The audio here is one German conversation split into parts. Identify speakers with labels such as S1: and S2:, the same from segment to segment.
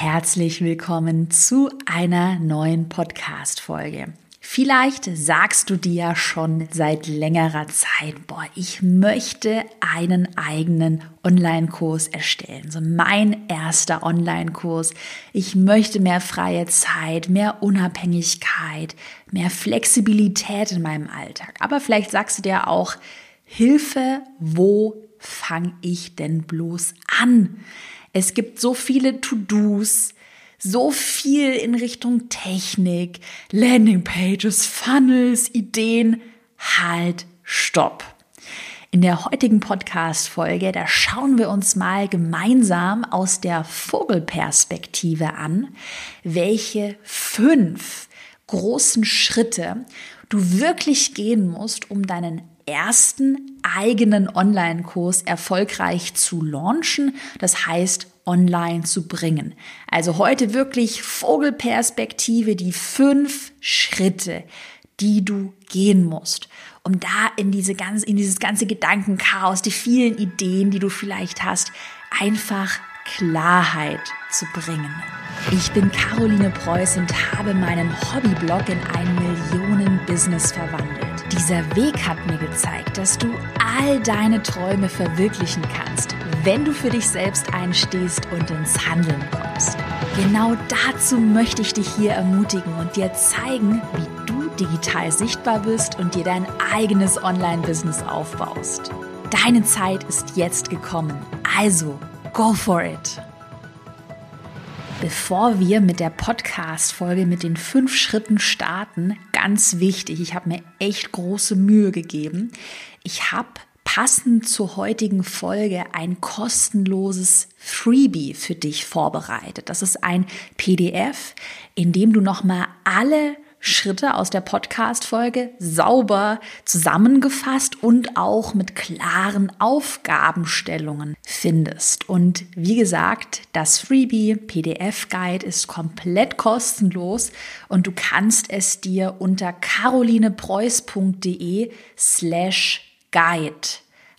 S1: Herzlich willkommen zu einer neuen Podcast-Folge. Vielleicht sagst du dir schon seit längerer Zeit, boah, ich möchte einen eigenen Online-Kurs erstellen. So mein erster Online-Kurs. Ich möchte mehr freie Zeit, mehr Unabhängigkeit, mehr Flexibilität in meinem Alltag. Aber vielleicht sagst du dir auch, Hilfe, wo fange ich denn bloß an? Es gibt so viele To-Dos, so viel in Richtung Technik, Landingpages, Funnels, Ideen. Halt, stopp. In der heutigen Podcast-Folge, da schauen wir uns mal gemeinsam aus der Vogelperspektive an, welche fünf großen Schritte du wirklich gehen musst, um deinen ersten eigenen Online-Kurs erfolgreich zu launchen, das heißt online zu bringen. Also heute wirklich Vogelperspektive, die fünf Schritte, die du gehen musst, um da in diese ganze, in dieses ganze Gedankenchaos, die vielen Ideen, die du vielleicht hast, einfach Klarheit zu bringen. Ich bin Caroline Preuß und habe meinen Hobbyblog in ein Millionen-Business verwandelt. Dieser Weg hat mir gezeigt, dass du all deine Träume verwirklichen kannst, wenn du für dich selbst einstehst und ins Handeln kommst. Genau dazu möchte ich dich hier ermutigen und dir zeigen, wie du digital sichtbar bist und dir dein eigenes Online-Business aufbaust. Deine Zeit ist jetzt gekommen, also go for it! Bevor wir mit der Podcast-Folge mit den fünf Schritten starten, ganz wichtig, ich habe mir echt große Mühe gegeben. Ich habe passend zur heutigen Folge ein kostenloses Freebie für dich vorbereitet. Das ist ein PDF, in dem du nochmal alle Schritte aus der Podcast-Folge sauber zusammengefasst und auch mit klaren Aufgabenstellungen findest. Und wie gesagt, das Freebie PDF-Guide ist komplett kostenlos und du kannst es dir unter carolinepreuß.de slash guide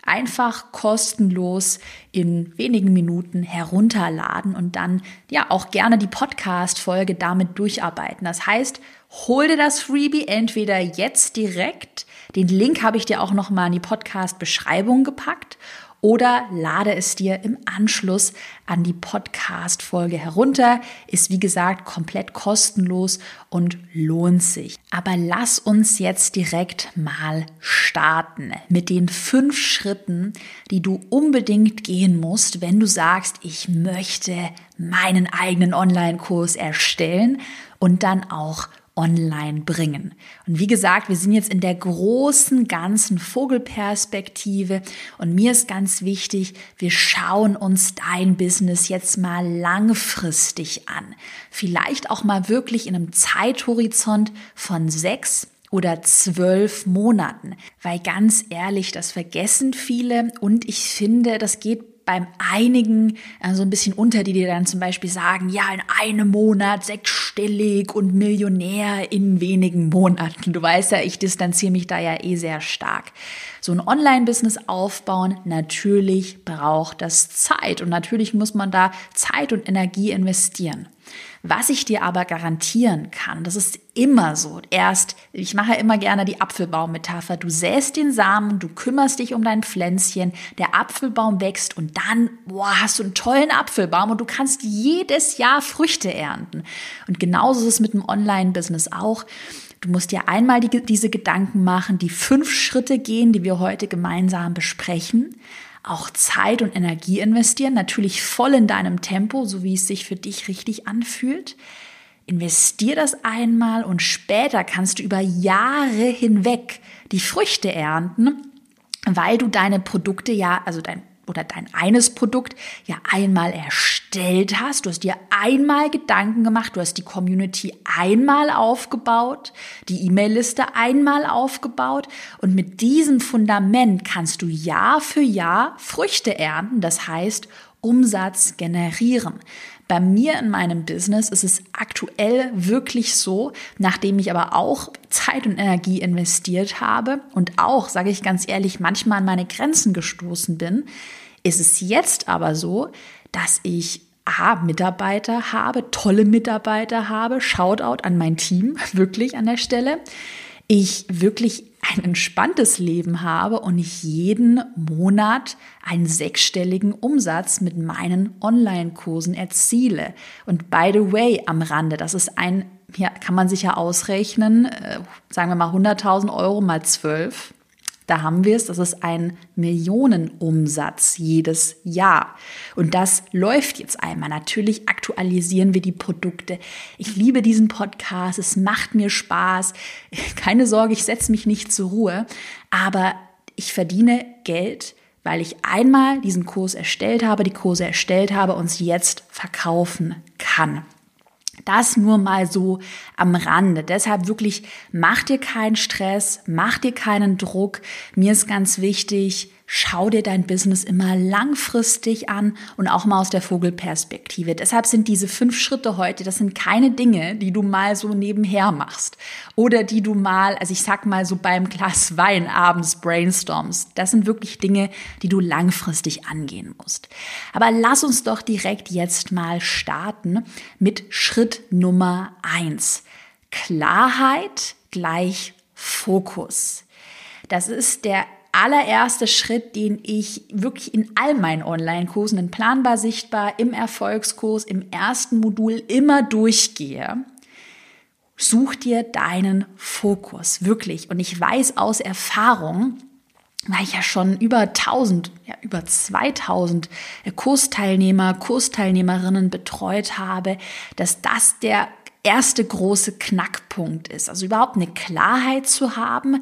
S1: einfach kostenlos in wenigen Minuten herunterladen und dann ja auch gerne die Podcast-Folge damit durcharbeiten. Das heißt, hol dir das Freebie entweder jetzt direkt. Den Link habe ich dir auch noch mal in die Podcast-Beschreibung gepackt oder lade es dir im Anschluss an die Podcast-Folge herunter. Ist wie gesagt komplett kostenlos und lohnt sich. Aber lass uns jetzt direkt mal starten mit den fünf Schritten, die du unbedingt gehen musst, wenn du sagst, ich möchte meinen eigenen Online-Kurs erstellen und dann auch online bringen. Und wie gesagt, wir sind jetzt in der großen, ganzen Vogelperspektive und mir ist ganz wichtig, wir schauen uns dein Business jetzt mal langfristig an. Vielleicht auch mal wirklich in einem Zeithorizont von sechs oder zwölf Monaten. Weil ganz ehrlich, das vergessen viele und ich finde, das geht beim einigen äh, so ein bisschen unter, die dir dann zum Beispiel sagen, ja, in einem Monat sechsstellig und Millionär in wenigen Monaten. Du weißt ja, ich distanziere mich da ja eh sehr stark. So ein Online-Business aufbauen, natürlich braucht das Zeit und natürlich muss man da Zeit und Energie investieren. Was ich dir aber garantieren kann, das ist immer so. Erst, ich mache immer gerne die Apfelbaum-Metapher. Du säst den Samen, du kümmerst dich um dein Pflänzchen, der Apfelbaum wächst und dann, boah, hast du einen tollen Apfelbaum und du kannst jedes Jahr Früchte ernten. Und genauso ist es mit dem Online-Business auch. Du musst dir einmal die, diese Gedanken machen, die fünf Schritte gehen, die wir heute gemeinsam besprechen auch Zeit und Energie investieren, natürlich voll in deinem Tempo, so wie es sich für dich richtig anfühlt. Investier das einmal und später kannst du über Jahre hinweg die Früchte ernten, weil du deine Produkte ja, also dein oder dein eines Produkt ja einmal erstellt hast, du hast dir einmal Gedanken gemacht, du hast die Community einmal aufgebaut, die E-Mail-Liste einmal aufgebaut und mit diesem Fundament kannst du Jahr für Jahr Früchte ernten, das heißt Umsatz generieren. Bei mir in meinem Business ist es aktuell wirklich so, nachdem ich aber auch Zeit und Energie investiert habe und auch, sage ich ganz ehrlich, manchmal an meine Grenzen gestoßen bin, ist es jetzt aber so, dass ich A, Mitarbeiter habe, tolle Mitarbeiter habe, Shoutout an mein Team, wirklich an der Stelle. Ich wirklich ein entspanntes Leben habe und ich jeden Monat einen sechsstelligen Umsatz mit meinen Online-Kursen erziele. Und by the way, am Rande, das ist ein, ja, kann man sich ja ausrechnen, äh, sagen wir mal 100.000 Euro mal 12 da haben wir es, das ist ein Millionenumsatz jedes Jahr. Und das läuft jetzt einmal. Natürlich aktualisieren wir die Produkte. Ich liebe diesen Podcast, es macht mir Spaß. Keine Sorge, ich setze mich nicht zur Ruhe, aber ich verdiene Geld, weil ich einmal diesen Kurs erstellt habe, die Kurse erstellt habe und sie jetzt verkaufen kann. Das nur mal so am Rande. Deshalb wirklich, mach dir keinen Stress, mach dir keinen Druck. Mir ist ganz wichtig, schau dir dein Business immer langfristig an und auch mal aus der Vogelperspektive. Deshalb sind diese fünf Schritte heute, das sind keine Dinge, die du mal so nebenher machst oder die du mal, also ich sag mal so beim Glas Wein abends brainstormst. Das sind wirklich Dinge, die du langfristig angehen musst. Aber lass uns doch direkt jetzt mal starten mit Schritt Nummer eins. Klarheit gleich Fokus. Das ist der allererste Schritt, den ich wirklich in all meinen Online-Kursen, in Planbar Sichtbar, im Erfolgskurs, im ersten Modul immer durchgehe. Such dir deinen Fokus, wirklich. Und ich weiß aus Erfahrung, weil ich ja schon über 1000, ja über 2000 Kursteilnehmer, Kursteilnehmerinnen betreut habe, dass das der erste große Knackpunkt ist. Also überhaupt eine Klarheit zu haben,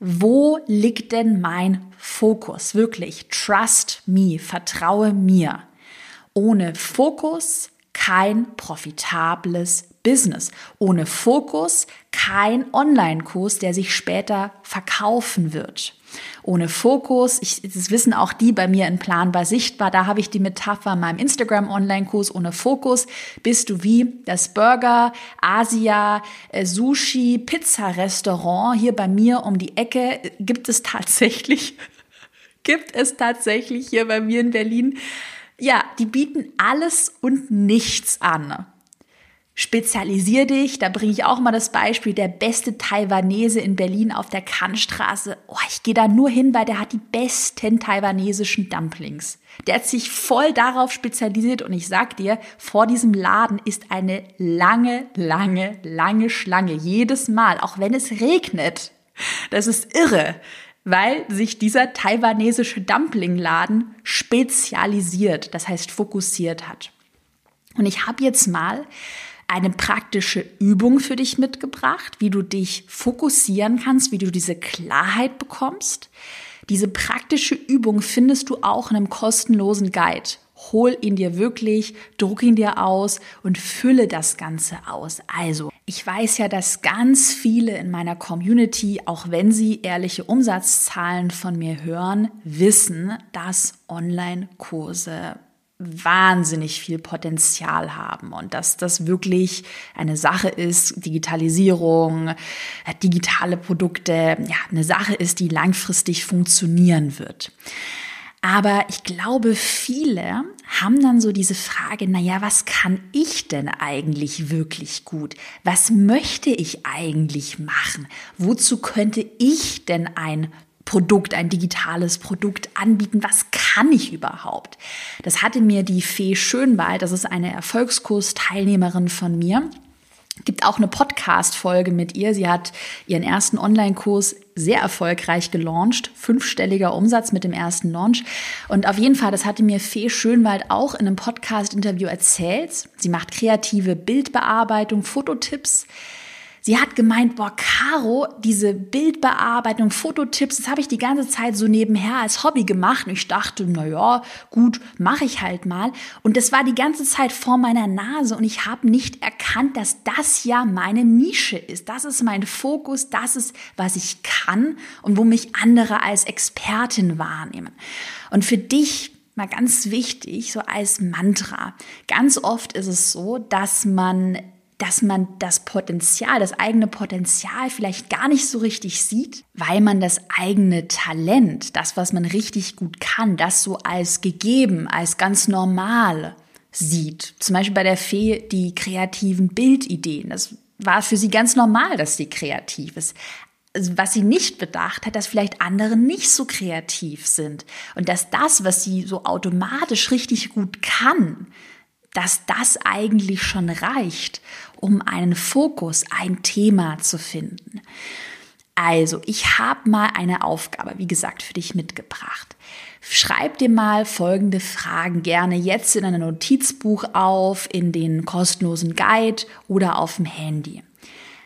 S1: wo liegt denn mein Fokus? Wirklich, trust me, vertraue mir. Ohne Fokus kein profitables Business. Ohne Fokus kein Online-Kurs, der sich später verkaufen wird. Ohne Fokus, ich, das wissen auch die bei mir in Planbar sichtbar, da habe ich die Metapher in meinem Instagram-Online-Kurs, ohne Fokus bist du wie das Burger, Asia, äh, Sushi, Pizza-Restaurant hier bei mir um die Ecke gibt es tatsächlich, gibt es tatsächlich hier bei mir in Berlin. Ja, die bieten alles und nichts an. Spezialisier dich, da bringe ich auch mal das Beispiel, der beste Taiwanese in Berlin auf der Kannstraße. Oh, ich gehe da nur hin, weil der hat die besten taiwanesischen Dumplings. Der hat sich voll darauf spezialisiert und ich sag dir, vor diesem Laden ist eine lange, lange, lange Schlange. Jedes Mal, auch wenn es regnet. Das ist irre, weil sich dieser taiwanesische Dumplingladen spezialisiert, das heißt fokussiert hat. Und ich habe jetzt mal eine praktische Übung für dich mitgebracht, wie du dich fokussieren kannst, wie du diese Klarheit bekommst. Diese praktische Übung findest du auch in einem kostenlosen Guide. Hol ihn dir wirklich, druck ihn dir aus und fülle das Ganze aus. Also, ich weiß ja, dass ganz viele in meiner Community, auch wenn sie ehrliche Umsatzzahlen von mir hören, wissen, dass Online-Kurse wahnsinnig viel Potenzial haben und dass das wirklich eine Sache ist, Digitalisierung, äh, digitale Produkte, ja, eine Sache ist, die langfristig funktionieren wird. Aber ich glaube, viele haben dann so diese Frage, na ja, was kann ich denn eigentlich wirklich gut? Was möchte ich eigentlich machen? Wozu könnte ich denn ein Produkt, ein digitales Produkt anbieten. Was kann ich überhaupt? Das hatte mir die Fee Schönwald, das ist eine Erfolgskursteilnehmerin von mir, gibt auch eine Podcast-Folge mit ihr. Sie hat ihren ersten Online-Kurs sehr erfolgreich gelauncht. Fünfstelliger Umsatz mit dem ersten Launch. Und auf jeden Fall, das hatte mir Fee Schönwald auch in einem Podcast-Interview erzählt. Sie macht kreative Bildbearbeitung, Fototipps. Sie hat gemeint, boah, Caro, diese Bildbearbeitung, Fototipps, das habe ich die ganze Zeit so nebenher als Hobby gemacht. Und ich dachte, na ja, gut, mache ich halt mal. Und das war die ganze Zeit vor meiner Nase und ich habe nicht erkannt, dass das ja meine Nische ist. Das ist mein Fokus, das ist, was ich kann und wo mich andere als Expertin wahrnehmen. Und für dich mal ganz wichtig, so als Mantra. Ganz oft ist es so, dass man dass man das Potenzial, das eigene Potenzial vielleicht gar nicht so richtig sieht, weil man das eigene Talent, das, was man richtig gut kann, das so als gegeben, als ganz normal sieht. Zum Beispiel bei der Fee die kreativen Bildideen. Das war für sie ganz normal, dass sie kreativ ist. Also, was sie nicht bedacht hat, dass vielleicht andere nicht so kreativ sind und dass das, was sie so automatisch richtig gut kann, dass das eigentlich schon reicht, um einen Fokus, ein Thema zu finden. Also, ich habe mal eine Aufgabe, wie gesagt, für dich mitgebracht. Schreib dir mal folgende Fragen gerne jetzt in einem Notizbuch auf, in den kostenlosen Guide oder auf dem Handy.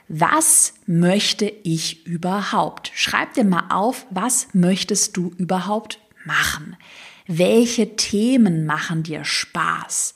S1: Was möchte ich überhaupt? Schreib dir mal auf, was möchtest du überhaupt machen? Welche Themen machen dir Spaß?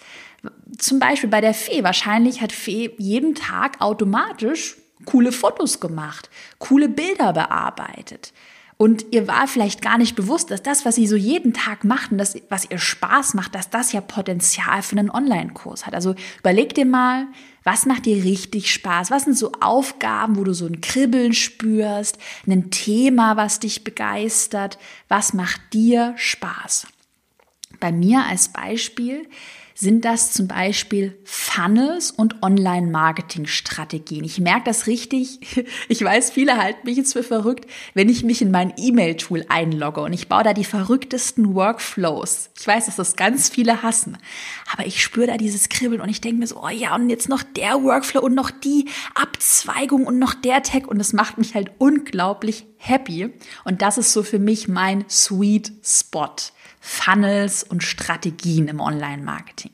S1: Zum Beispiel bei der Fee. Wahrscheinlich hat Fee jeden Tag automatisch coole Fotos gemacht, coole Bilder bearbeitet. Und ihr war vielleicht gar nicht bewusst, dass das, was sie so jeden Tag macht und das, was ihr Spaß macht, dass das ja Potenzial für einen Online-Kurs hat. Also überleg dir mal, was macht dir richtig Spaß? Was sind so Aufgaben, wo du so ein Kribbeln spürst? Ein Thema, was dich begeistert? Was macht dir Spaß? Bei mir als Beispiel sind das zum Beispiel Funnels und Online-Marketing-Strategien. Ich merke das richtig. Ich weiß, viele halten mich jetzt für verrückt, wenn ich mich in mein E-Mail-Tool einlogge und ich baue da die verrücktesten Workflows. Ich weiß, dass das ganz viele hassen, aber ich spüre da dieses Kribbeln und ich denke mir so, oh ja, und jetzt noch der Workflow und noch die Abzweigung und noch der Tag und das macht mich halt unglaublich happy und das ist so für mich mein Sweet Spot. Funnels und Strategien im Online-Marketing.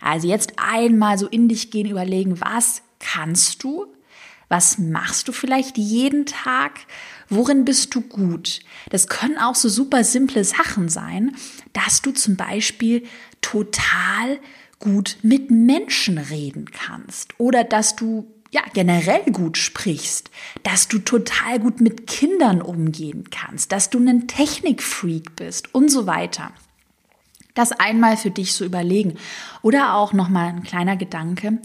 S1: Also jetzt einmal so in dich gehen, überlegen, was kannst du? Was machst du vielleicht jeden Tag? Worin bist du gut? Das können auch so super simple Sachen sein, dass du zum Beispiel total gut mit Menschen reden kannst oder dass du ja, generell gut sprichst, dass du total gut mit Kindern umgehen kannst, dass du ein Technikfreak bist und so weiter. Das einmal für dich so überlegen. Oder auch nochmal ein kleiner Gedanke.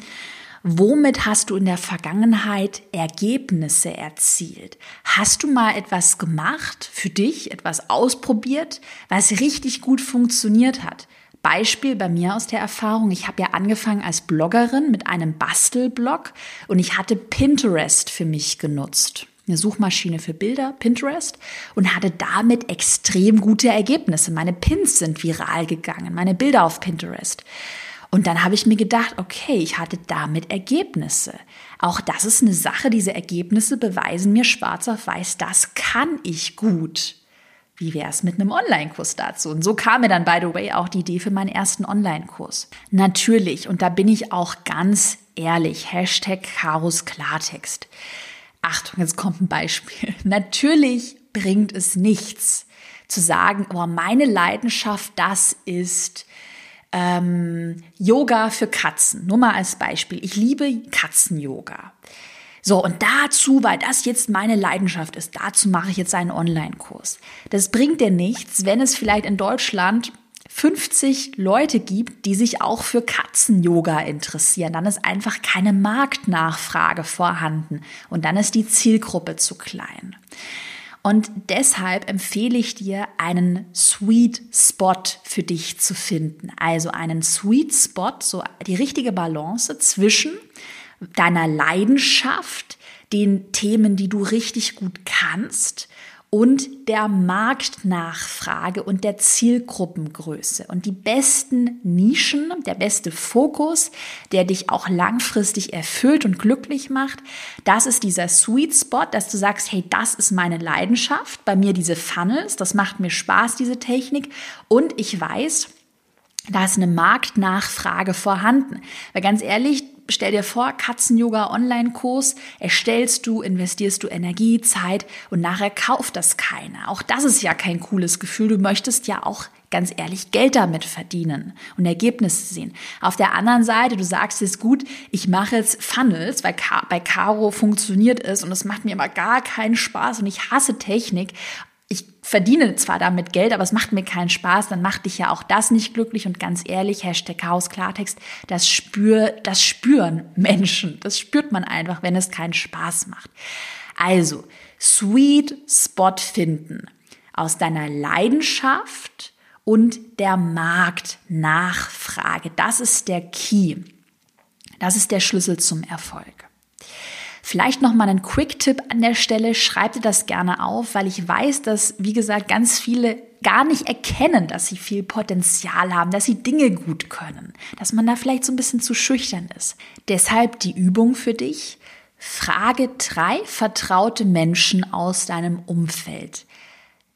S1: Womit hast du in der Vergangenheit Ergebnisse erzielt? Hast du mal etwas gemacht für dich, etwas ausprobiert, was richtig gut funktioniert hat? Beispiel bei mir aus der Erfahrung. Ich habe ja angefangen als Bloggerin mit einem Bastelblog und ich hatte Pinterest für mich genutzt. Eine Suchmaschine für Bilder, Pinterest, und hatte damit extrem gute Ergebnisse. Meine Pins sind viral gegangen, meine Bilder auf Pinterest. Und dann habe ich mir gedacht, okay, ich hatte damit Ergebnisse. Auch das ist eine Sache, diese Ergebnisse beweisen mir schwarz auf weiß, das kann ich gut wie wäre es mit einem Online-Kurs dazu? Und so kam mir dann, by the way, auch die Idee für meinen ersten Online-Kurs. Natürlich, und da bin ich auch ganz ehrlich, Hashtag Karos Klartext. Achtung, jetzt kommt ein Beispiel. Natürlich bringt es nichts zu sagen, oh, meine Leidenschaft, das ist ähm, Yoga für Katzen. Nur mal als Beispiel. Ich liebe Katzen-Yoga. So, und dazu, weil das jetzt meine Leidenschaft ist, dazu mache ich jetzt einen Online-Kurs. Das bringt dir nichts, wenn es vielleicht in Deutschland 50 Leute gibt, die sich auch für Katzen-Yoga interessieren. Dann ist einfach keine Marktnachfrage vorhanden und dann ist die Zielgruppe zu klein. Und deshalb empfehle ich dir, einen Sweet Spot für dich zu finden. Also einen Sweet Spot, so die richtige Balance zwischen deiner Leidenschaft, den Themen, die du richtig gut kannst und der Marktnachfrage und der Zielgruppengröße. Und die besten Nischen, der beste Fokus, der dich auch langfristig erfüllt und glücklich macht, das ist dieser Sweet Spot, dass du sagst, hey, das ist meine Leidenschaft, bei mir diese Funnels, das macht mir Spaß, diese Technik. Und ich weiß, da ist eine Marktnachfrage vorhanden. Weil ganz ehrlich, stell dir vor, Katzen-Yoga-Online-Kurs, erstellst du, investierst du Energie, Zeit und nachher kauft das keiner. Auch das ist ja kein cooles Gefühl. Du möchtest ja auch ganz ehrlich Geld damit verdienen und Ergebnisse sehen. Auf der anderen Seite, du sagst es gut, ich mache jetzt Funnels, weil bei Caro funktioniert es und es macht mir aber gar keinen Spaß und ich hasse Technik ich verdiene zwar damit Geld, aber es macht mir keinen Spaß, dann macht dich ja auch das nicht glücklich und ganz ehrlich, Hashtag Chaos Klartext, das spür, das spüren Menschen. Das spürt man einfach, wenn es keinen Spaß macht. Also, Sweet Spot finden aus deiner Leidenschaft und der Marktnachfrage. Das ist der Key. Das ist der Schlüssel zum Erfolg. Vielleicht noch mal einen Quick-Tipp an der Stelle. Schreibt ihr das gerne auf, weil ich weiß, dass, wie gesagt, ganz viele gar nicht erkennen, dass sie viel Potenzial haben, dass sie Dinge gut können, dass man da vielleicht so ein bisschen zu schüchtern ist. Deshalb die Übung für dich. Frage drei vertraute Menschen aus deinem Umfeld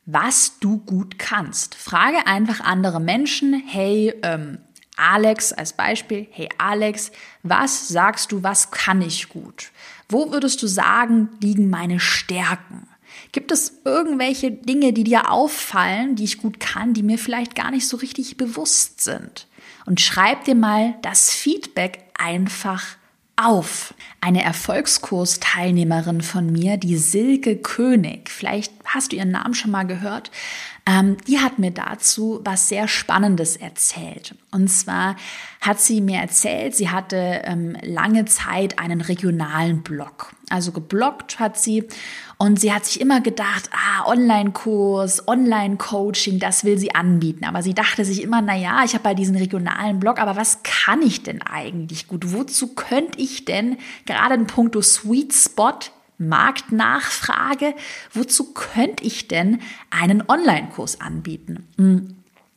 S1: was du gut kannst. Frage einfach andere Menschen, hey, ähm, Alex als Beispiel, hey Alex, was sagst du, was kann ich gut? Wo würdest du sagen, liegen meine Stärken? Gibt es irgendwelche Dinge, die dir auffallen, die ich gut kann, die mir vielleicht gar nicht so richtig bewusst sind? Und schreib dir mal das Feedback einfach auf. Eine Erfolgskursteilnehmerin von mir, die Silke König, vielleicht hast du ihren Namen schon mal gehört, ähm, die hat mir dazu was sehr Spannendes erzählt. Und zwar hat sie mir erzählt, sie hatte ähm, lange Zeit einen regionalen Blog. Also gebloggt hat sie und sie hat sich immer gedacht, ah, Online-Kurs, Online-Coaching, das will sie anbieten. Aber sie dachte sich immer, na ja, ich habe halt diesen regionalen Blog, aber was kann ich denn eigentlich gut? Wozu könnte ich denn gerade in puncto Sweet Spot Marktnachfrage, wozu könnte ich denn einen Online-Kurs anbieten? Hm.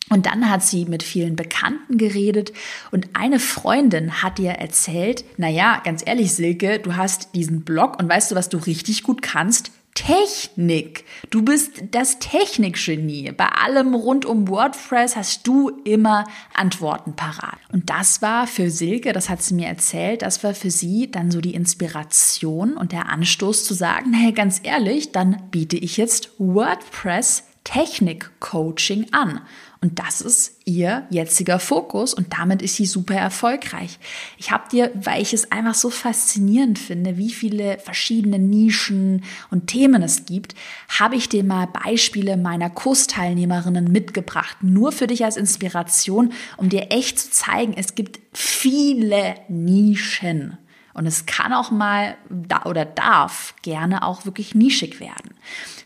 S1: Und dann hat sie mit vielen Bekannten geredet und eine Freundin hat ihr erzählt, na ja, ganz ehrlich, Silke, du hast diesen Blog und weißt du, was du richtig gut kannst? Technik. Du bist das Technikgenie. Bei allem rund um WordPress hast du immer Antworten parat. Und das war für Silke, das hat sie mir erzählt, das war für sie dann so die Inspiration und der Anstoß zu sagen, hey, ganz ehrlich, dann biete ich jetzt WordPress Technik-Coaching an. Und das ist ihr jetziger Fokus und damit ist sie super erfolgreich. Ich habe dir, weil ich es einfach so faszinierend finde, wie viele verschiedene Nischen und Themen es gibt, habe ich dir mal Beispiele meiner Kursteilnehmerinnen mitgebracht, nur für dich als Inspiration, um dir echt zu zeigen, es gibt viele Nischen. Und es kann auch mal da oder darf gerne auch wirklich nischig werden.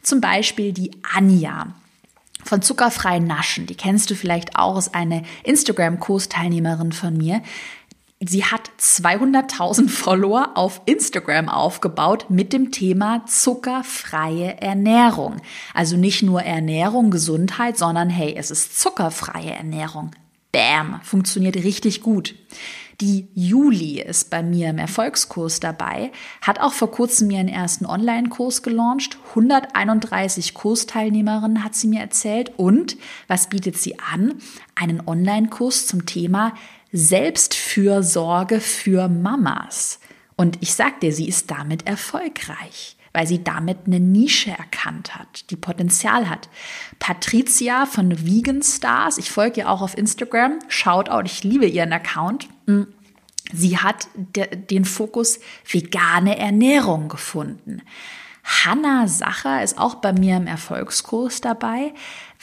S1: Zum Beispiel die Anja von zuckerfreien Naschen. Die kennst du vielleicht auch, ist eine Instagram-Kursteilnehmerin von mir. Sie hat 200.000 Follower auf Instagram aufgebaut mit dem Thema zuckerfreie Ernährung. Also nicht nur Ernährung, Gesundheit, sondern hey, es ist zuckerfreie Ernährung. Bam, funktioniert richtig gut. Die Juli ist bei mir im Erfolgskurs dabei, hat auch vor kurzem ihren ersten Online-Kurs gelauncht. 131 Kursteilnehmerinnen hat sie mir erzählt. Und was bietet sie an? Einen Online-Kurs zum Thema Selbstfürsorge für Mamas. Und ich sag dir, sie ist damit erfolgreich weil sie damit eine Nische erkannt hat, die Potenzial hat. Patricia von Vegan Stars, ich folge ihr auch auf Instagram, Shoutout, ich liebe ihren Account. Mm. Sie hat den Fokus vegane Ernährung gefunden. Hanna Sacher ist auch bei mir im Erfolgskurs dabei.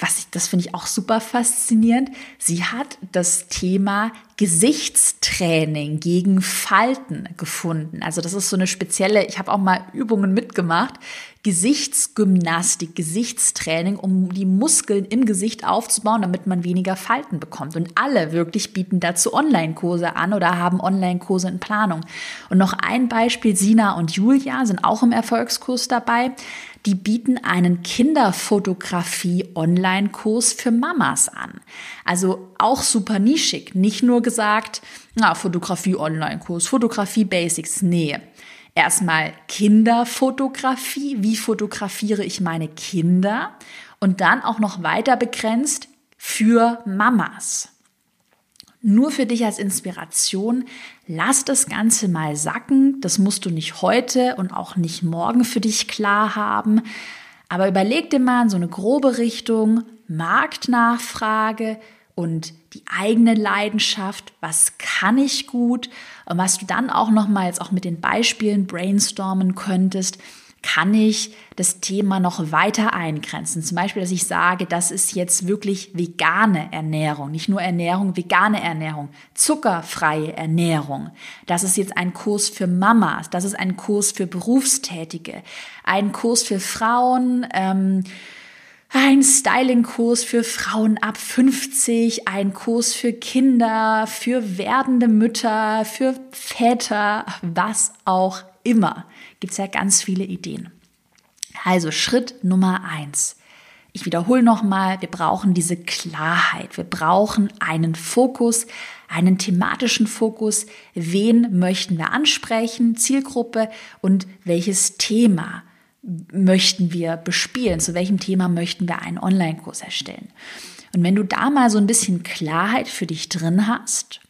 S1: Was ich, das finde ich auch super faszinierend. Sie hat das Thema Gesichtstraining gegen Falten gefunden. Also das ist so eine spezielle, ich habe auch mal Übungen mitgemacht, Gesichtsgymnastik, Gesichtstraining, um die Muskeln im Gesicht aufzubauen, damit man weniger Falten bekommt. Und alle wirklich bieten dazu Online-Kurse an oder haben Online-Kurse in Planung. Und noch ein Beispiel, Sina und Julia sind auch im Erfolgskurs dabei. Die bieten einen Kinderfotografie-Online-Kurs für Mamas an. Also auch super nischig. Nicht nur gesagt, na, Fotografie-Online-Kurs, Fotografie-Basics. Nee. Erstmal Kinderfotografie. Wie fotografiere ich meine Kinder? Und dann auch noch weiter begrenzt für Mamas. Nur für dich als Inspiration, lass das Ganze mal sacken. Das musst du nicht heute und auch nicht morgen für dich klar haben. Aber überleg dir mal so eine grobe Richtung, Marktnachfrage und die eigene Leidenschaft, was kann ich gut und was du dann auch nochmals auch mit den Beispielen brainstormen könntest, kann ich das Thema noch weiter eingrenzen. Zum Beispiel, dass ich sage, das ist jetzt wirklich vegane Ernährung, nicht nur Ernährung, vegane Ernährung, zuckerfreie Ernährung. Das ist jetzt ein Kurs für Mamas, das ist ein Kurs für Berufstätige, ein Kurs für Frauen. Ähm, ein Styling-Kurs für Frauen ab 50, ein Kurs für Kinder, für werdende Mütter, für Väter, was auch immer. Gibt es ja ganz viele Ideen. Also Schritt Nummer eins. Ich wiederhole nochmal, wir brauchen diese Klarheit. Wir brauchen einen Fokus, einen thematischen Fokus. Wen möchten wir ansprechen? Zielgruppe und welches Thema möchten wir bespielen? Zu welchem Thema möchten wir einen Online-Kurs erstellen? Und wenn du da mal so ein bisschen Klarheit für dich drin hast,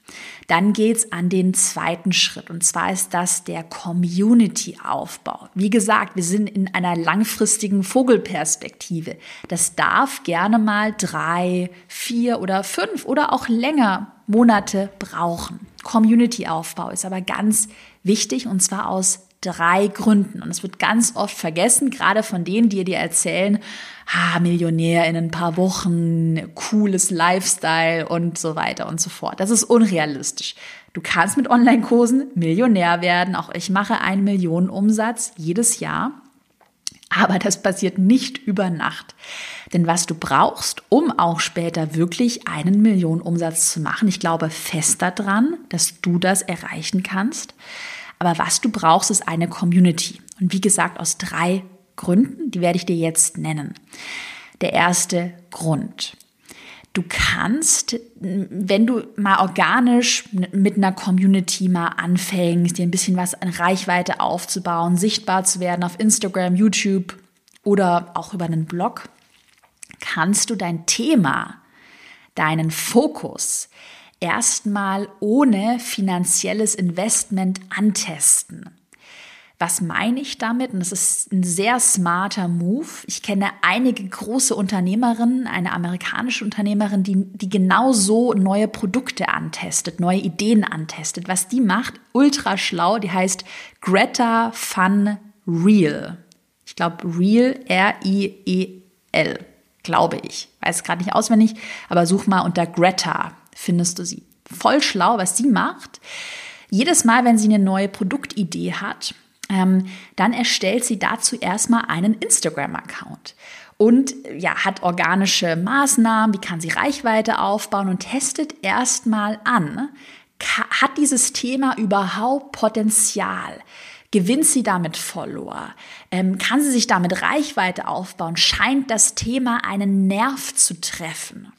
S1: dann geht's an den zweiten Schritt und zwar ist das der Community-Aufbau. Wie gesagt, wir sind in einer langfristigen Vogelperspektive. Das darf gerne mal drei, vier oder fünf oder auch länger Monate brauchen. Community-Aufbau ist aber ganz wichtig und zwar aus drei Gründen. Und es wird ganz oft vergessen, gerade von denen, die dir erzählen, ah, Millionär in ein paar Wochen, cooles Lifestyle und so weiter und so fort. Das ist unrealistisch. Du kannst mit Online-Kursen Millionär werden. Auch ich mache einen Millionen Umsatz jedes Jahr. Aber das passiert nicht über Nacht. Denn was du brauchst, um auch später wirklich einen Millionen Umsatz zu machen, ich glaube fest daran, dass du das erreichen kannst, aber was du brauchst, ist eine Community. Und wie gesagt, aus drei Gründen, die werde ich dir jetzt nennen. Der erste Grund. Du kannst, wenn du mal organisch mit einer Community mal anfängst, dir ein bisschen was an Reichweite aufzubauen, sichtbar zu werden auf Instagram, YouTube oder auch über einen Blog, kannst du dein Thema, deinen Fokus erstmal ohne finanzielles Investment antesten. Was meine ich damit? Und das ist ein sehr smarter Move. Ich kenne einige große Unternehmerinnen, eine amerikanische Unternehmerin, die, die genau so neue Produkte antestet, neue Ideen antestet. Was die macht, ultra schlau, die heißt Greta Fun Real. Ich glaube Real, R-I-E-L, glaube ich. Weiß gerade nicht auswendig, aber such mal unter Greta findest du sie. Voll schlau, was sie macht. Jedes Mal, wenn sie eine neue Produktidee hat, ähm, dann erstellt sie dazu erstmal einen Instagram-Account und ja, hat organische Maßnahmen, wie kann sie Reichweite aufbauen und testet erstmal an, hat dieses Thema überhaupt Potenzial? Gewinnt sie damit Follower? Ähm, kann sie sich damit Reichweite aufbauen? Scheint das Thema einen Nerv zu treffen?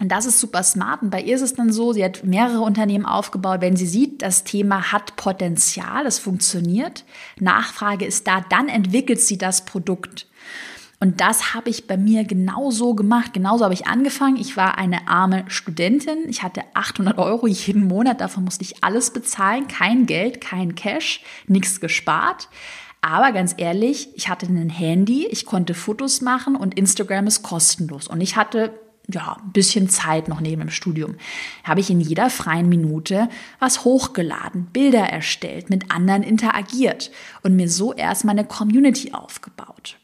S1: Und das ist super smart. Und bei ihr ist es dann so, sie hat mehrere Unternehmen aufgebaut. Wenn sie sieht, das Thema hat Potenzial, es funktioniert, Nachfrage ist da, dann entwickelt sie das Produkt. Und das habe ich bei mir genauso gemacht. Genauso habe ich angefangen. Ich war eine arme Studentin. Ich hatte 800 Euro jeden Monat. Davon musste ich alles bezahlen. Kein Geld, kein Cash, nichts gespart. Aber ganz ehrlich, ich hatte ein Handy, ich konnte Fotos machen und Instagram ist kostenlos. Und ich hatte ja, ein bisschen Zeit noch neben dem Studium, habe ich in jeder freien Minute was hochgeladen, Bilder erstellt, mit anderen interagiert und mir so erst meine Community aufgebaut.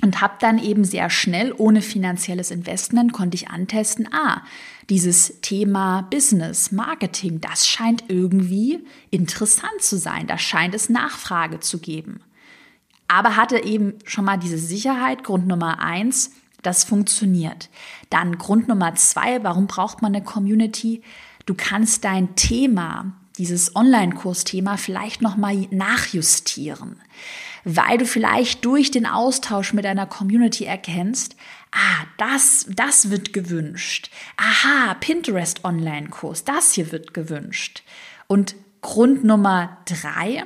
S1: Und habe dann eben sehr schnell, ohne finanzielles Investment, konnte ich antesten, ah, dieses Thema Business, Marketing, das scheint irgendwie interessant zu sein, da scheint es Nachfrage zu geben. Aber hatte eben schon mal diese Sicherheit, Grund Nummer eins, das funktioniert. Dann Grund Nummer zwei, warum braucht man eine Community? Du kannst dein Thema, dieses Online-Kursthema vielleicht nochmal nachjustieren, weil du vielleicht durch den Austausch mit deiner Community erkennst, ah, das, das wird gewünscht. Aha, Pinterest Online-Kurs, das hier wird gewünscht. Und Grund Nummer drei,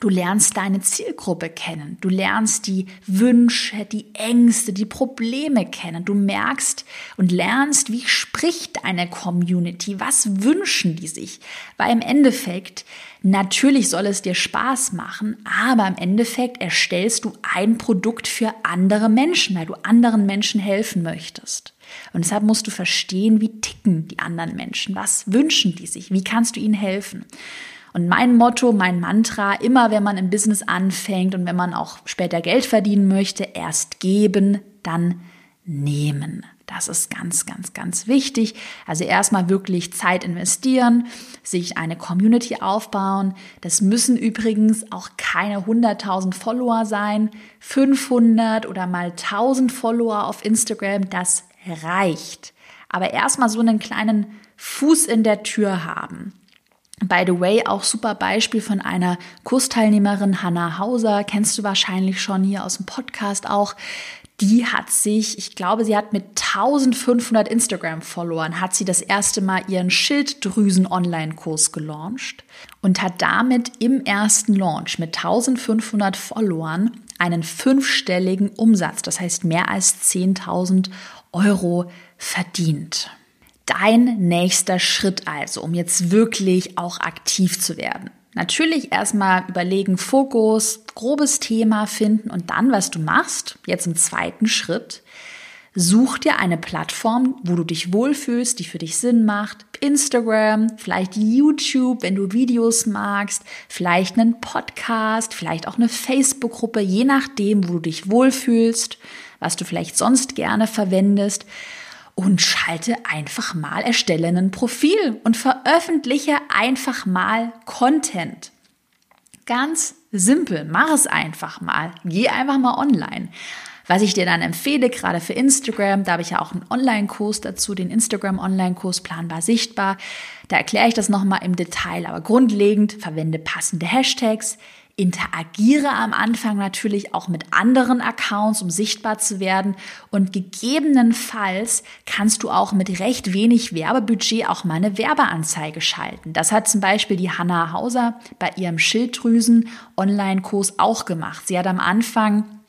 S1: Du lernst deine Zielgruppe kennen. Du lernst die Wünsche, die Ängste, die Probleme kennen. Du merkst und lernst, wie spricht eine Community? Was wünschen die sich? Weil im Endeffekt, natürlich soll es dir Spaß machen, aber im Endeffekt erstellst du ein Produkt für andere Menschen, weil du anderen Menschen helfen möchtest. Und deshalb musst du verstehen, wie ticken die anderen Menschen? Was wünschen die sich? Wie kannst du ihnen helfen? Und mein Motto, mein Mantra, immer wenn man im Business anfängt und wenn man auch später Geld verdienen möchte, erst geben, dann nehmen. Das ist ganz, ganz, ganz wichtig. Also erstmal wirklich Zeit investieren, sich eine Community aufbauen. Das müssen übrigens auch keine 100.000 Follower sein. 500 oder mal 1000 Follower auf Instagram, das reicht. Aber erstmal so einen kleinen Fuß in der Tür haben. By the way, auch super Beispiel von einer Kursteilnehmerin, Hannah Hauser, kennst du wahrscheinlich schon hier aus dem Podcast auch. Die hat sich, ich glaube, sie hat mit 1500 Instagram-Followern, hat sie das erste Mal ihren Schilddrüsen-Online-Kurs gelauncht und hat damit im ersten Launch mit 1500 Followern einen fünfstelligen Umsatz, das heißt mehr als 10.000 Euro verdient. Dein nächster Schritt also, um jetzt wirklich auch aktiv zu werden. Natürlich erstmal überlegen, Fokus, grobes Thema finden und dann, was du machst, jetzt im zweiten Schritt, such dir eine Plattform, wo du dich wohlfühlst, die für dich Sinn macht. Instagram, vielleicht YouTube, wenn du Videos magst, vielleicht einen Podcast, vielleicht auch eine Facebook-Gruppe, je nachdem, wo du dich wohlfühlst, was du vielleicht sonst gerne verwendest und schalte einfach mal, erstelle ein Profil und veröffentliche einfach mal Content. Ganz simpel, mach es einfach mal. Geh einfach mal online. Was ich dir dann empfehle, gerade für Instagram, da habe ich ja auch einen Online-Kurs dazu, den Instagram-Online-Kurs Planbar Sichtbar. Da erkläre ich das nochmal im Detail, aber grundlegend verwende passende Hashtags, Interagiere am Anfang natürlich auch mit anderen Accounts, um sichtbar zu werden. Und gegebenenfalls kannst du auch mit recht wenig Werbebudget auch mal eine Werbeanzeige schalten. Das hat zum Beispiel die Hanna Hauser bei ihrem Schilddrüsen-Online-Kurs auch gemacht. Sie hat am Anfang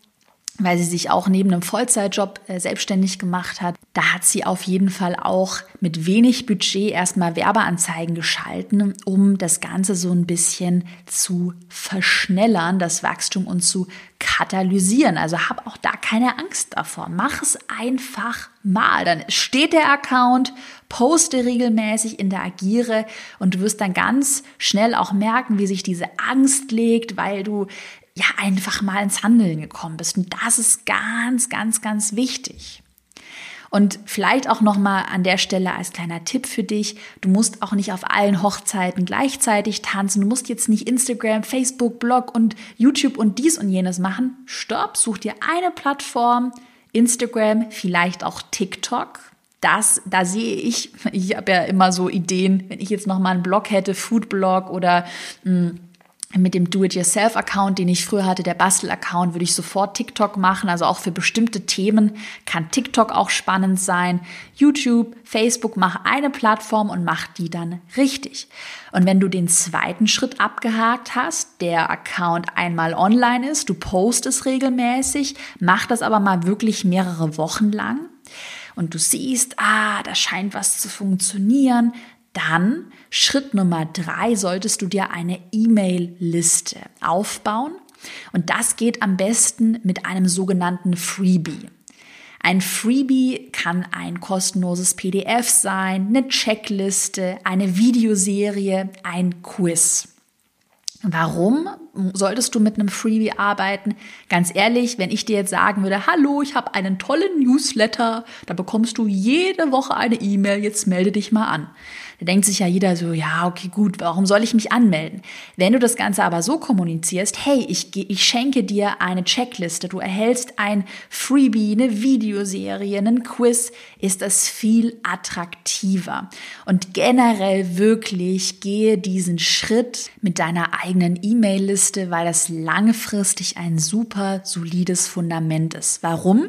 S1: weil sie sich auch neben einem Vollzeitjob äh, selbstständig gemacht hat. Da hat sie auf jeden Fall auch mit wenig Budget erstmal Werbeanzeigen geschalten, um das Ganze so ein bisschen zu verschnellern, das Wachstum und zu katalysieren. Also hab auch da keine Angst davor. Mach es einfach mal. Dann steht der Account, poste regelmäßig, interagiere und du wirst dann ganz schnell auch merken, wie sich diese Angst legt, weil du ja einfach mal ins Handeln gekommen bist. Und das ist ganz, ganz, ganz wichtig. Und vielleicht auch noch mal an der Stelle als kleiner Tipp für dich: Du musst auch nicht auf allen Hochzeiten gleichzeitig tanzen. Du musst jetzt nicht Instagram, Facebook, Blog und YouTube und dies und jenes machen. Stopp, such dir eine Plattform, Instagram, vielleicht auch TikTok. Das, da sehe ich, ich habe ja immer so Ideen, wenn ich jetzt noch mal einen Blog hätte, Foodblog oder mh, hm, mit dem Do-it-yourself-Account, den ich früher hatte, der Bastel-Account, würde ich sofort TikTok machen. Also auch für bestimmte Themen kann TikTok auch spannend sein. YouTube, Facebook, mach eine Plattform und mach die dann richtig. Und wenn du den zweiten Schritt abgehakt hast, der Account einmal online ist, du postest regelmäßig, mach das aber mal wirklich mehrere Wochen lang und du siehst, ah, da scheint was zu funktionieren, dann Schritt Nummer drei solltest du dir eine E-Mail-Liste aufbauen. Und das geht am besten mit einem sogenannten Freebie. Ein Freebie kann ein kostenloses PDF sein, eine Checkliste, eine Videoserie, ein Quiz. Warum solltest du mit einem Freebie arbeiten? Ganz ehrlich, wenn ich dir jetzt sagen würde, hallo, ich habe einen tollen Newsletter, da bekommst du jede Woche eine E-Mail, jetzt melde dich mal an. Da denkt sich ja jeder so, ja, okay, gut, warum soll ich mich anmelden? Wenn du das Ganze aber so kommunizierst, hey, ich, ich schenke dir eine Checkliste, du erhältst ein Freebie, eine Videoserie, einen Quiz, ist das viel attraktiver. Und generell wirklich gehe diesen Schritt mit deiner eigenen E-Mail-Liste, weil das langfristig ein super solides Fundament ist. Warum?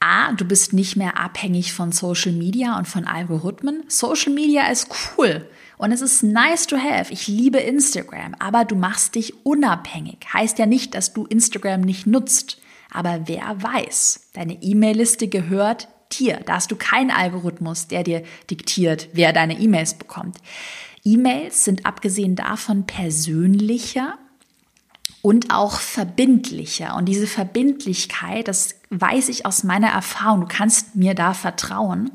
S1: A, du bist nicht mehr abhängig von Social Media und von Algorithmen. Social Media ist cool und es ist nice to have. Ich liebe Instagram, aber du machst dich unabhängig. Heißt ja nicht, dass du Instagram nicht nutzt. Aber wer weiß, deine E-Mail-Liste gehört dir. Da hast du keinen Algorithmus, der dir diktiert, wer deine E-Mails bekommt. E-Mails sind abgesehen davon persönlicher und auch verbindlicher. Und diese Verbindlichkeit, das weiß ich aus meiner Erfahrung, du kannst mir da vertrauen.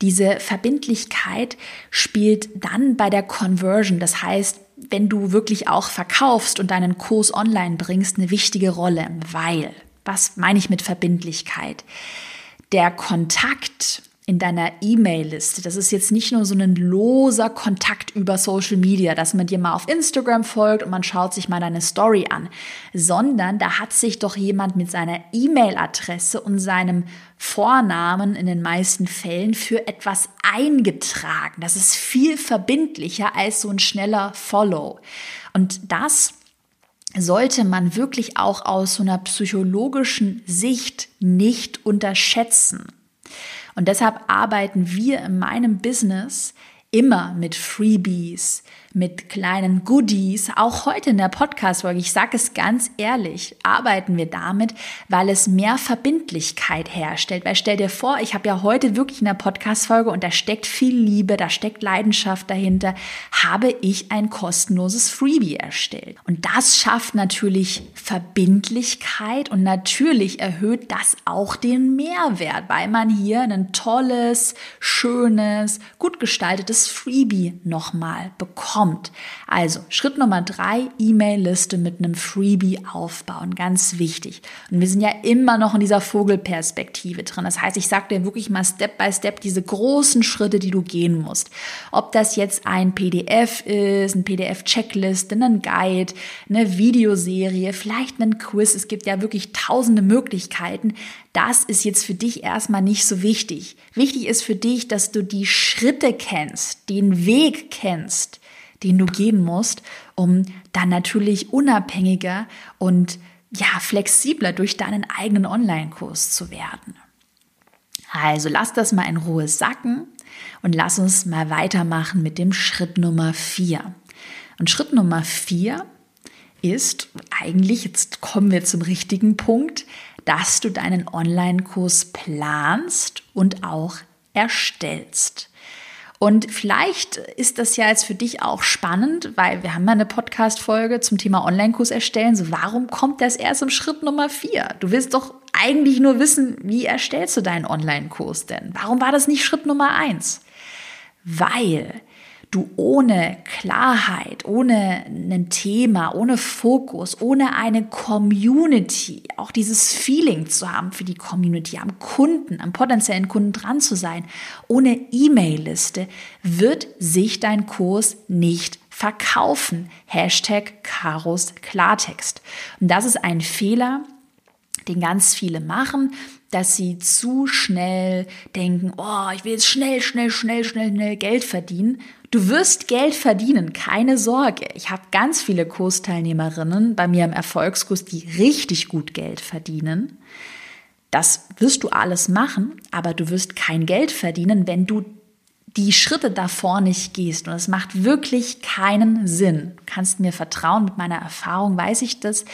S1: Diese Verbindlichkeit spielt dann bei der Conversion, das heißt, wenn du wirklich auch verkaufst und deinen Kurs online bringst, eine wichtige Rolle, weil, was meine ich mit Verbindlichkeit? der Kontakt in deiner E-Mail-Liste. Das ist jetzt nicht nur so ein loser Kontakt über Social Media, dass man dir mal auf Instagram folgt und man schaut sich mal deine Story an, sondern da hat sich doch jemand mit seiner E-Mail-Adresse und seinem Vornamen in den meisten Fällen für etwas eingetragen. Das ist viel verbindlicher als so ein schneller Follow. Und das sollte man wirklich auch aus so einer psychologischen Sicht nicht unterschätzen. Und deshalb arbeiten wir in meinem Business immer mit Freebies, mit kleinen Goodies, auch heute in der Podcast-Folge, ich sage es ganz ehrlich, arbeiten wir damit, weil es mehr Verbindlichkeit herstellt. Weil stell dir vor, ich habe ja heute wirklich in der Podcast-Folge und da steckt viel Liebe, da steckt Leidenschaft dahinter, habe ich ein kostenloses Freebie erstellt. Und das schafft natürlich Verbindlichkeit und natürlich erhöht das auch den Mehrwert, weil man hier ein tolles, schönes, gut gestaltetes Freebie nochmal bekommt kommt. Also Schritt Nummer drei, E-Mail-Liste mit einem Freebie aufbauen. Ganz wichtig. Und wir sind ja immer noch in dieser Vogelperspektive drin. Das heißt, ich sage dir wirklich mal Step by Step diese großen Schritte, die du gehen musst. Ob das jetzt ein PDF ist, ein PDF-Checklist, ein Guide, eine Videoserie, vielleicht ein Quiz. Es gibt ja wirklich tausende Möglichkeiten. Das ist jetzt für dich erstmal nicht so wichtig. Wichtig ist für dich, dass du die Schritte kennst, den Weg kennst, den du gehen musst, um dann natürlich unabhängiger und ja, flexibler durch deinen eigenen Online-Kurs zu werden. Also lass das mal in Ruhe sacken und lass uns mal weitermachen mit dem Schritt Nummer vier. Und Schritt Nummer vier ist eigentlich, jetzt kommen wir zum richtigen Punkt, dass du deinen Online-Kurs planst und auch erstellst. Und vielleicht ist das ja jetzt für dich auch spannend, weil wir haben ja eine Podcast-Folge zum Thema Online-Kurs erstellen. So, warum kommt das erst im Schritt Nummer vier? Du willst doch eigentlich nur wissen, wie erstellst du deinen Online-Kurs denn? Warum war das nicht Schritt Nummer eins? Weil du ohne Klarheit, ohne ein Thema, ohne Fokus, ohne eine Community, auch dieses Feeling zu haben für die Community, am Kunden, am potenziellen Kunden dran zu sein, ohne E-Mail-Liste, wird sich dein Kurs nicht verkaufen. Hashtag Karos Klartext. Und das ist ein Fehler, den ganz viele machen, dass sie zu schnell denken, oh, ich will jetzt schnell, schnell, schnell, schnell, schnell Geld verdienen Du wirst Geld verdienen, keine Sorge. Ich habe ganz viele Kursteilnehmerinnen bei mir im Erfolgskurs, die richtig gut Geld verdienen. Das wirst du alles machen, aber du wirst kein Geld verdienen, wenn du die Schritte davor nicht gehst. Und es macht wirklich keinen Sinn. Du kannst mir vertrauen, mit meiner Erfahrung weiß ich das.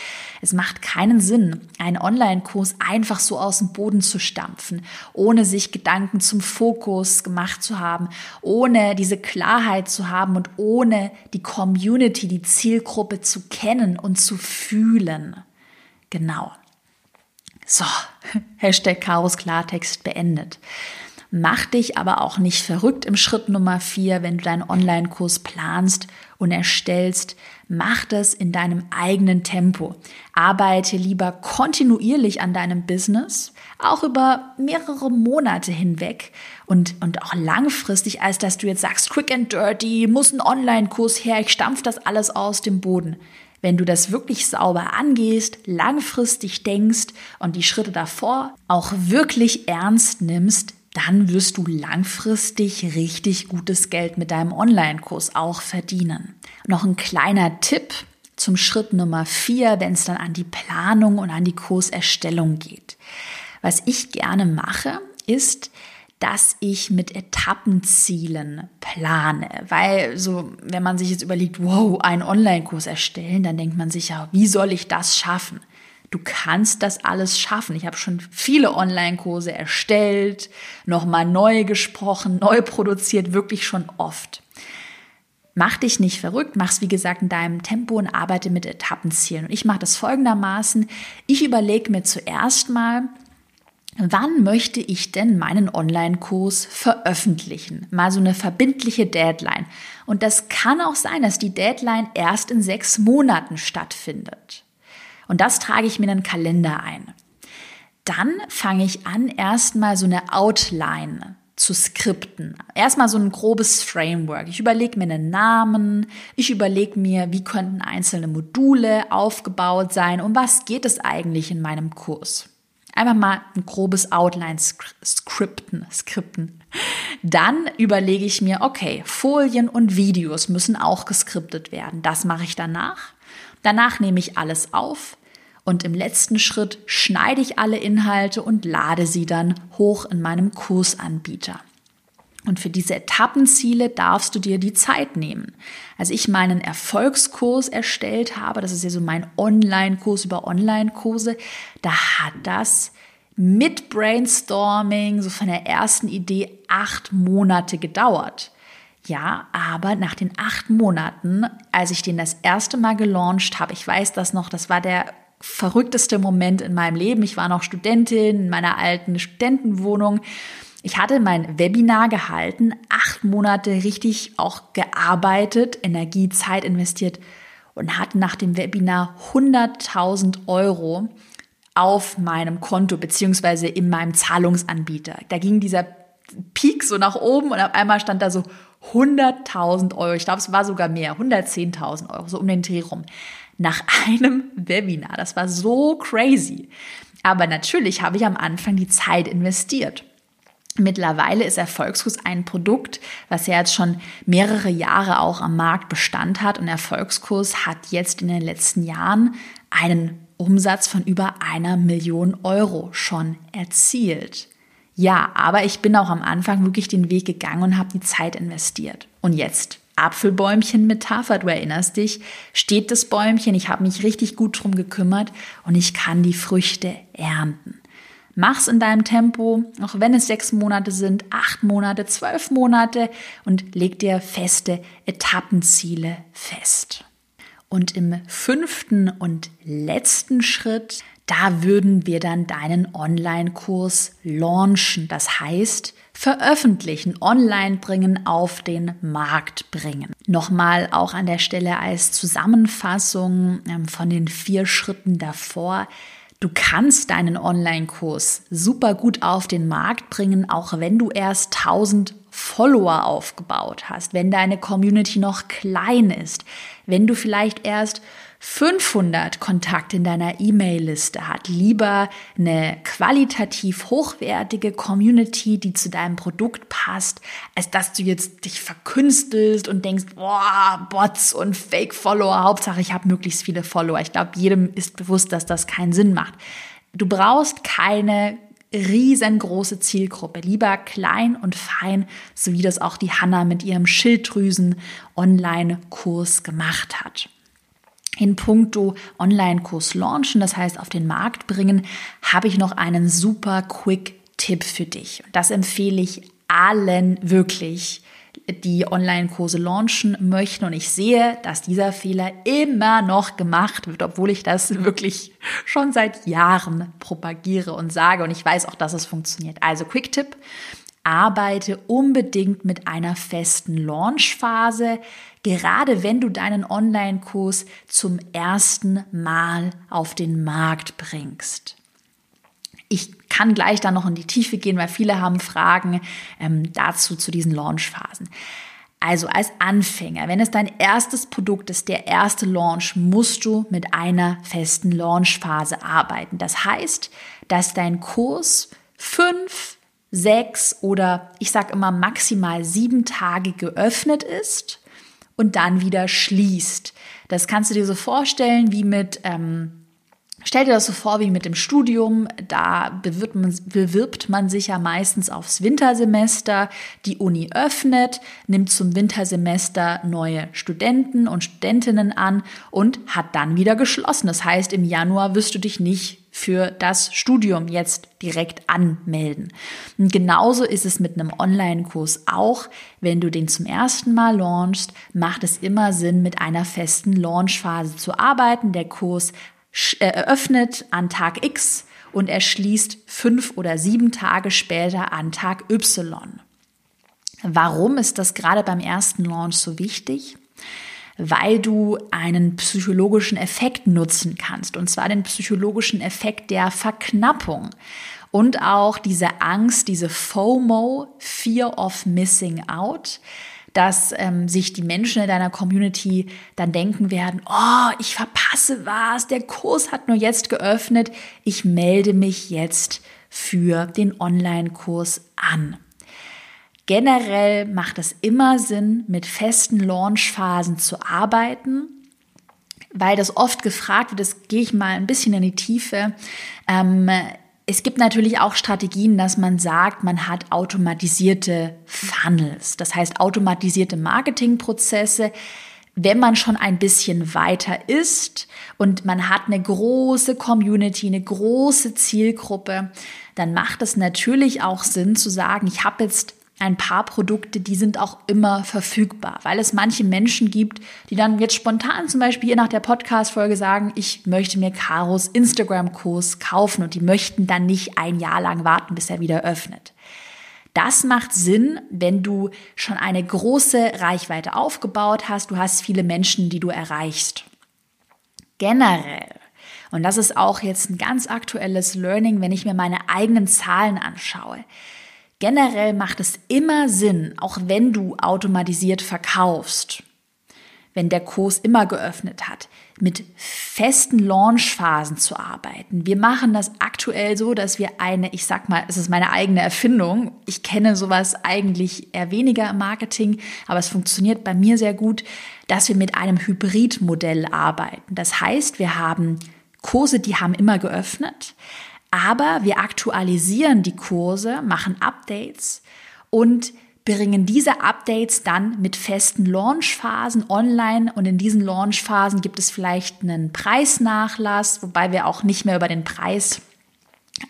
S1: Es macht keinen Sinn, einen Online-Kurs einfach so aus dem Boden zu stampfen, ohne sich Gedanken zum Fokus gemacht zu haben, ohne diese Klarheit zu haben und ohne die Community, die Zielgruppe zu kennen und zu fühlen. Genau. So, Hashtag Chaos Klartext beendet. Mach dich aber auch nicht verrückt im Schritt Nummer vier, wenn du deinen Online-Kurs planst und erstellst. Mach das in deinem eigenen Tempo. Arbeite lieber kontinuierlich an deinem Business, auch über mehrere Monate hinweg und, und auch langfristig, als dass du jetzt sagst, quick and dirty, muss ein Online-Kurs her, ich stampf das alles aus dem Boden. Wenn du das wirklich sauber angehst, langfristig denkst und die Schritte davor auch wirklich ernst nimmst, dann wirst du langfristig richtig gutes Geld mit deinem Online-Kurs auch verdienen. Noch ein kleiner Tipp zum Schritt Nummer vier, wenn es dann an die Planung und an die Kurserstellung geht. Was ich gerne mache, ist, dass ich mit Etappenzielen plane. Weil so, wenn man sich jetzt überlegt, wow, einen Online-Kurs erstellen, dann denkt man sich ja, wie soll ich das schaffen? Du kannst das alles schaffen. Ich habe schon viele Online-Kurse erstellt, nochmal neu gesprochen, neu produziert, wirklich schon oft. Mach dich nicht verrückt, mach's wie gesagt in deinem Tempo und arbeite mit Etappenzielen. Und ich mache das folgendermaßen. Ich überlege mir zuerst mal, wann möchte ich denn meinen Online-Kurs veröffentlichen? Mal so eine verbindliche Deadline. Und das kann auch sein, dass die Deadline erst in sechs Monaten stattfindet. Und das trage ich mir in den Kalender ein. dann fange ich an, erstmal so eine Outline zu skripten. Erstmal so ein grobes Framework. Ich überlege mir einen Namen, ich überlege mir, wie könnten einzelne Module aufgebaut sein, um was geht es eigentlich in meinem Kurs. Einfach mal ein grobes Outline skripten, skripten. Dann überlege ich mir, okay, Folien und Videos müssen auch geskriptet werden. Das mache ich danach. Danach nehme ich alles auf und im letzten Schritt schneide ich alle Inhalte und lade sie dann hoch in meinem Kursanbieter. Und für diese Etappenziele darfst du dir die Zeit nehmen. Als ich meinen Erfolgskurs erstellt habe, das ist ja so mein Online-Kurs über Online-Kurse, da hat das mit Brainstorming, so von der ersten Idee, acht Monate gedauert. Ja, aber nach den acht Monaten, als ich den das erste Mal gelauncht habe, ich weiß das noch, das war der verrückteste Moment in meinem Leben. Ich war noch Studentin in meiner alten Studentenwohnung. Ich hatte mein Webinar gehalten, acht Monate richtig auch gearbeitet, Energie, Zeit investiert und hatte nach dem Webinar 100.000 Euro auf meinem Konto beziehungsweise in meinem Zahlungsanbieter. Da ging dieser Peak so nach oben und auf einmal stand da so 100.000 Euro. Ich glaube, es war sogar mehr, 110.000 Euro, so um den Dreh rum nach einem Webinar. Das war so crazy. Aber natürlich habe ich am Anfang die Zeit investiert. Mittlerweile ist Erfolgskurs ein Produkt, was ja jetzt schon mehrere Jahre auch am Markt Bestand hat. Und Erfolgskurs hat jetzt in den letzten Jahren einen Umsatz von über einer Million Euro schon erzielt. Ja, aber ich bin auch am Anfang wirklich den Weg gegangen und habe die Zeit investiert. Und jetzt Apfelbäumchen-Metapher, du erinnerst dich, steht das Bäumchen, ich habe mich richtig gut drum gekümmert und ich kann die Früchte ernten. Mach's in deinem Tempo, auch wenn es sechs Monate sind, acht Monate, zwölf Monate und leg dir feste Etappenziele fest. Und im fünften und letzten Schritt, da würden wir dann deinen Online-Kurs launchen. Das heißt, veröffentlichen, online bringen, auf den Markt bringen. Nochmal auch an der Stelle als Zusammenfassung ähm, von den vier Schritten davor. Du kannst deinen Online-Kurs super gut auf den Markt bringen, auch wenn du erst 1000 Follower aufgebaut hast, wenn deine Community noch klein ist, wenn du vielleicht erst 500 Kontakte in deiner E-Mail-Liste hat, lieber eine qualitativ hochwertige Community, die zu deinem Produkt passt, als dass du jetzt dich verkünstelst und denkst, boah, Bots und Fake-Follower, Hauptsache ich habe möglichst viele Follower. Ich glaube, jedem ist bewusst, dass das keinen Sinn macht. Du brauchst keine riesengroße Zielgruppe, lieber klein und fein, so wie das auch die Hanna mit ihrem Schilddrüsen-Online-Kurs gemacht hat in puncto Online-Kurs launchen, das heißt auf den Markt bringen, habe ich noch einen super Quick-Tipp für dich. Das empfehle ich allen wirklich, die Online-Kurse launchen möchten. Und ich sehe, dass dieser Fehler immer noch gemacht wird, obwohl ich das wirklich schon seit Jahren propagiere und sage. Und ich weiß auch, dass es funktioniert. Also Quick-Tipp arbeite unbedingt mit einer festen Launchphase, gerade wenn du deinen Online-Kurs zum ersten Mal auf den Markt bringst. Ich kann gleich da noch in die Tiefe gehen, weil viele haben Fragen ähm, dazu zu diesen Launchphasen. Also als Anfänger, wenn es dein erstes Produkt ist, der erste Launch, musst du mit einer festen Launchphase arbeiten. Das heißt, dass dein Kurs fünf, sechs oder ich sage immer maximal sieben Tage geöffnet ist und dann wieder schließt. Das kannst du dir so vorstellen wie mit, ähm, stell dir das so vor wie mit dem Studium. Da bewirbt man, bewirbt man sich ja meistens aufs Wintersemester. Die Uni öffnet, nimmt zum Wintersemester neue Studenten und Studentinnen an und hat dann wieder geschlossen. Das heißt, im Januar wirst du dich nicht für das Studium jetzt direkt anmelden. Und genauso ist es mit einem Online-Kurs auch. Wenn du den zum ersten Mal launchst, macht es immer Sinn, mit einer festen Launchphase zu arbeiten. Der Kurs äh, eröffnet an Tag X und er schließt fünf oder sieben Tage später an Tag Y. Warum ist das gerade beim ersten Launch so wichtig? Weil du einen psychologischen Effekt nutzen kannst, und zwar den psychologischen Effekt der Verknappung und auch diese Angst, diese FOMO, Fear of Missing Out, dass ähm, sich die Menschen in deiner Community dann denken werden, oh, ich verpasse was, der Kurs hat nur jetzt geöffnet, ich melde mich jetzt für den Online-Kurs an. Generell macht es immer Sinn, mit festen Launchphasen zu arbeiten, weil das oft gefragt wird, das gehe ich mal ein bisschen in die Tiefe. Ähm, es gibt natürlich auch Strategien, dass man sagt, man hat automatisierte Funnels, das heißt automatisierte Marketingprozesse. Wenn man schon ein bisschen weiter ist und man hat eine große Community, eine große Zielgruppe, dann macht es natürlich auch Sinn zu sagen, ich habe jetzt ein paar Produkte, die sind auch immer verfügbar, weil es manche Menschen gibt, die dann jetzt spontan zum Beispiel hier nach der Podcast-Folge sagen, ich möchte mir Karos Instagram-Kurs kaufen und die möchten dann nicht ein Jahr lang warten, bis er wieder öffnet. Das macht Sinn, wenn du schon eine große Reichweite aufgebaut hast, du hast viele Menschen, die du erreichst. Generell und das ist auch jetzt ein ganz aktuelles Learning, wenn ich mir meine eigenen Zahlen anschaue. Generell macht es immer Sinn, auch wenn du automatisiert verkaufst, wenn der Kurs immer geöffnet hat, mit festen Launchphasen zu arbeiten. Wir machen das aktuell so, dass wir eine, ich sag mal, es ist meine eigene Erfindung. Ich kenne sowas eigentlich eher weniger im Marketing, aber es funktioniert bei mir sehr gut, dass wir mit einem Hybridmodell arbeiten. Das heißt, wir haben Kurse, die haben immer geöffnet. Aber wir aktualisieren die Kurse, machen Updates und bringen diese Updates dann mit festen Launchphasen online und in diesen Launchphasen gibt es vielleicht einen Preisnachlass, wobei wir auch nicht mehr über den Preis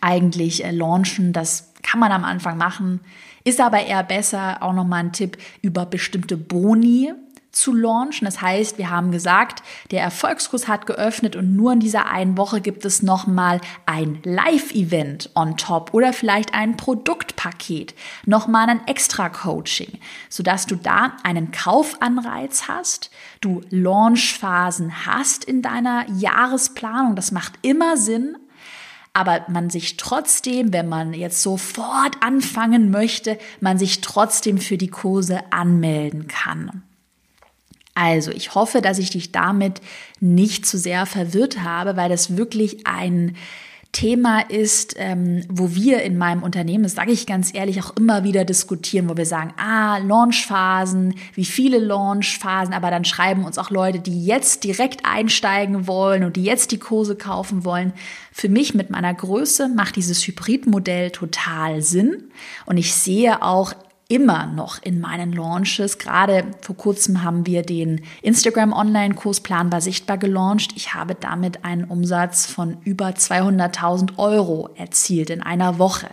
S1: eigentlich äh, launchen. Das kann man am Anfang machen, ist aber eher besser. Auch nochmal ein Tipp über bestimmte Boni zu launchen. Das heißt, wir haben gesagt, der Erfolgskurs hat geöffnet und nur in dieser einen Woche gibt es nochmal ein Live-Event on top oder vielleicht ein Produktpaket, nochmal ein Extra-Coaching, sodass du da einen Kaufanreiz hast, du Launchphasen hast in deiner Jahresplanung. Das macht immer Sinn, aber man sich trotzdem, wenn man jetzt sofort anfangen möchte, man sich trotzdem für die Kurse anmelden kann. Also, ich hoffe, dass ich dich damit nicht zu sehr verwirrt habe, weil das wirklich ein Thema ist, ähm, wo wir in meinem Unternehmen, das sage ich ganz ehrlich, auch immer wieder diskutieren, wo wir sagen, ah, Launchphasen, wie viele Launchphasen, aber dann schreiben uns auch Leute, die jetzt direkt einsteigen wollen und die jetzt die Kurse kaufen wollen. Für mich mit meiner Größe macht dieses Hybridmodell total Sinn und ich sehe auch immer noch in meinen Launches. Gerade vor kurzem haben wir den Instagram Online-Kurs Planbar Sichtbar gelauncht. Ich habe damit einen Umsatz von über 200.000 Euro erzielt in einer Woche.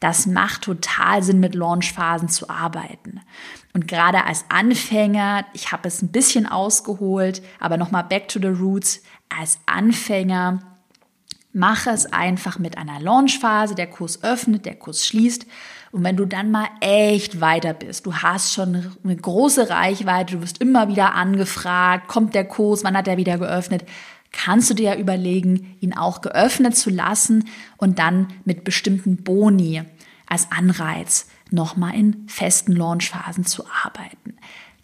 S1: Das macht total Sinn, mit Launchphasen zu arbeiten. Und gerade als Anfänger, ich habe es ein bisschen ausgeholt, aber nochmal back to the roots, als Anfänger mache es einfach mit einer Launchphase. Der Kurs öffnet, der Kurs schließt und wenn du dann mal echt weiter bist, du hast schon eine große Reichweite, du wirst immer wieder angefragt, kommt der Kurs, wann hat er wieder geöffnet, kannst du dir ja überlegen, ihn auch geöffnet zu lassen und dann mit bestimmten Boni als Anreiz nochmal in festen Launchphasen zu arbeiten.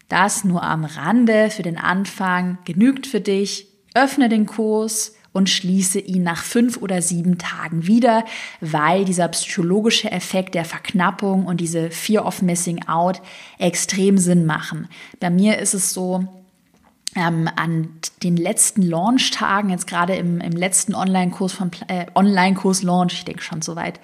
S1: Das nur am Rande für den Anfang genügt für dich. Öffne den Kurs, und schließe ihn nach fünf oder sieben Tagen wieder, weil dieser psychologische Effekt der Verknappung und diese Fear of Missing Out extrem Sinn machen. Bei mir ist es so, ähm, an den letzten Launch-Tagen, jetzt gerade im, im letzten Online-Kurs von äh, Online-Kurs-Launch, ich denke schon soweit,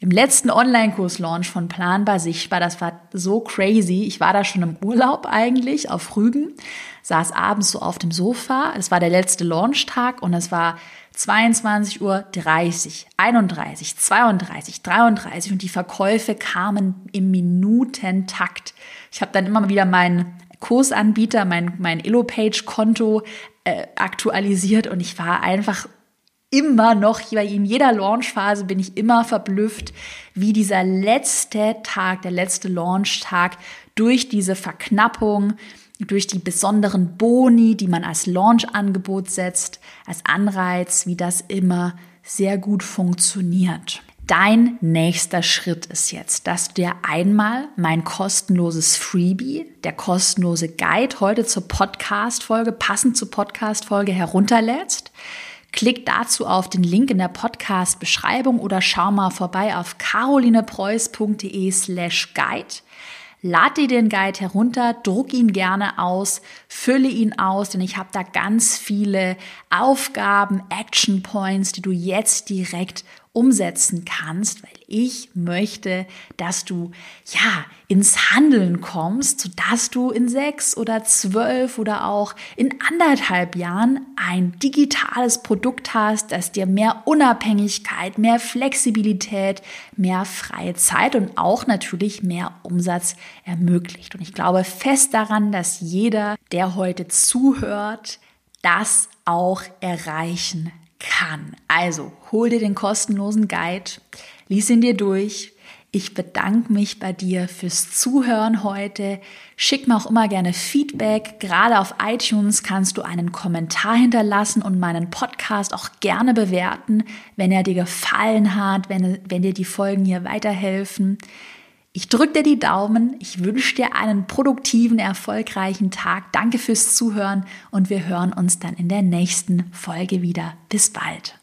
S1: im letzten Online-Kurs-Launch von Planbar Sichtbar, das war so crazy. Ich war da schon im Urlaub eigentlich auf Rügen, saß abends so auf dem Sofa. Es war der letzte Launchtag und es war 22 Uhr 30, 31, 32, 33 und die Verkäufe kamen im Minutentakt. Ich habe dann immer wieder meinen Kursanbieter, mein, mein Elo-Page-Konto äh, aktualisiert und ich war einfach immer noch, in jeder Launchphase bin ich immer verblüfft, wie dieser letzte Tag, der letzte Launchtag durch diese Verknappung durch die besonderen Boni, die man als Launch-Angebot setzt, als Anreiz, wie das immer sehr gut funktioniert. Dein nächster Schritt ist jetzt, dass du dir einmal mein kostenloses Freebie, der kostenlose Guide heute zur Podcast-Folge, passend zur Podcast-Folge herunterlädst. Klick dazu auf den Link in der Podcast-Beschreibung oder schau mal vorbei auf carolinepreuß.de slash guide. Lad dir den Guide herunter, druck ihn gerne aus, fülle ihn aus, denn ich habe da ganz viele Aufgaben, Action Points, die du jetzt direkt umsetzen kannst, weil ich möchte, dass du ja ins Handeln kommst, sodass du in sechs oder zwölf oder auch in anderthalb Jahren ein digitales Produkt hast, das dir mehr Unabhängigkeit, mehr Flexibilität, mehr freie Zeit und auch natürlich mehr Umsatz ermöglicht. Und ich glaube fest daran, dass jeder, der heute zuhört, das auch erreichen kann. Also hol dir den kostenlosen Guide, lies ihn dir durch. Ich bedanke mich bei dir fürs Zuhören heute. Schick mir auch immer gerne Feedback. Gerade auf iTunes kannst du einen Kommentar hinterlassen und meinen Podcast auch gerne bewerten, wenn er dir gefallen hat, wenn, wenn dir die Folgen hier weiterhelfen. Ich drücke dir die Daumen, ich wünsche dir einen produktiven, erfolgreichen Tag. Danke fürs Zuhören und wir hören uns dann in der nächsten Folge wieder. Bis bald.